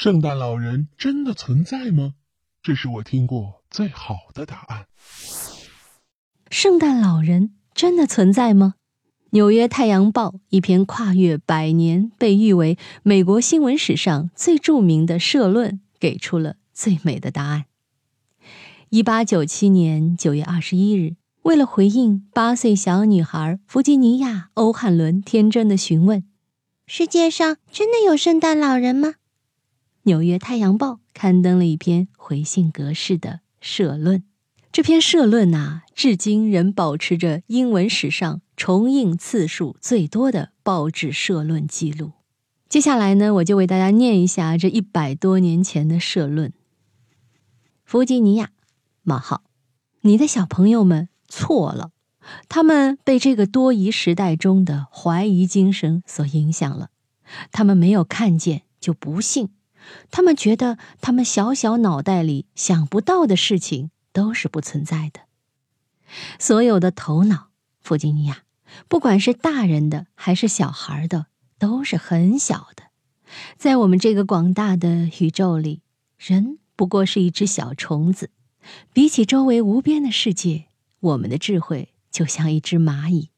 圣诞老人真的存在吗？这是我听过最好的答案。圣诞老人真的存在吗？纽约太阳报一篇跨越百年、被誉为美国新闻史上最著名的社论，给出了最美的答案。一八九七年九月二十一日，为了回应八岁小女孩弗吉尼亚·欧汉伦天真的询问：“世界上真的有圣诞老人吗？”纽约太阳报刊登了一篇回信格式的社论。这篇社论呐，至今仍保持着英文史上重印次数最多的报纸社论记录。接下来呢，我就为大家念一下这一百多年前的社论：弗吉尼亚。冒号，你的小朋友们错了，他们被这个多疑时代中的怀疑精神所影响了，他们没有看见就不信，他们觉得他们小小脑袋里想不到的事情都是不存在的。所有的头脑，弗吉尼亚，不管是大人的还是小孩的，都是很小的，在我们这个广大的宇宙里，人不过是一只小虫子。比起周围无边的世界，我们的智慧就像一只蚂蚁。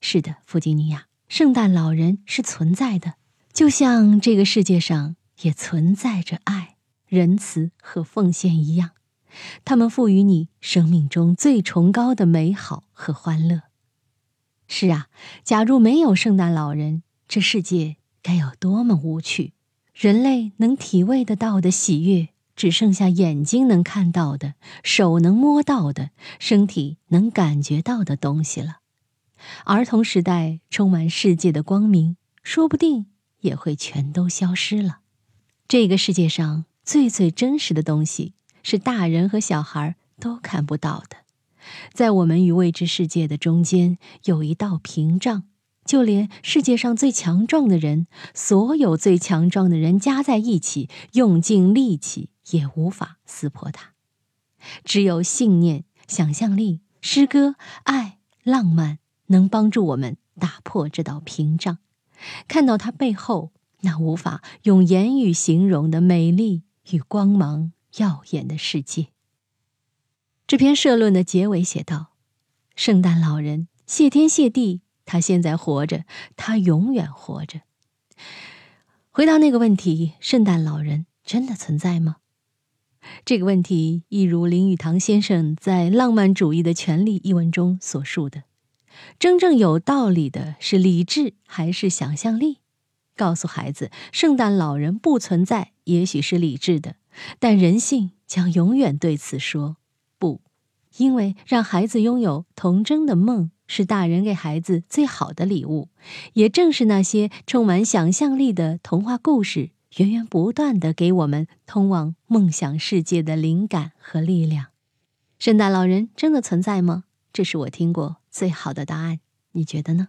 是的，弗吉尼亚，圣诞老人是存在的，就像这个世界上也存在着爱、仁慈和奉献一样。他们赋予你生命中最崇高的美好和欢乐。是啊，假如没有圣诞老人，这世界该有多么无趣！人类能体味得到的喜悦。只剩下眼睛能看到的、手能摸到的、身体能感觉到的东西了。儿童时代充满世界的光明，说不定也会全都消失了。这个世界上最最真实的东西，是大人和小孩都看不到的。在我们与未知世界的中间，有一道屏障。就连世界上最强壮的人，所有最强壮的人加在一起，用尽力气也无法撕破它。只有信念、想象力、诗歌、爱、浪漫，能帮助我们打破这道屏障，看到它背后那无法用言语形容的美丽与光芒耀眼的世界。这篇社论的结尾写道：“圣诞老人，谢天谢地。”他现在活着，他永远活着。回到那个问题：圣诞老人真的存在吗？这个问题一如林语堂先生在《浪漫主义的权利》一文中所述的：真正有道理的是理智还是想象力？告诉孩子，圣诞老人不存在，也许是理智的，但人性将永远对此说不，因为让孩子拥有童真的梦。是大人给孩子最好的礼物，也正是那些充满想象力的童话故事，源源不断的给我们通往梦想世界的灵感和力量。圣诞老人真的存在吗？这是我听过最好的答案，你觉得呢？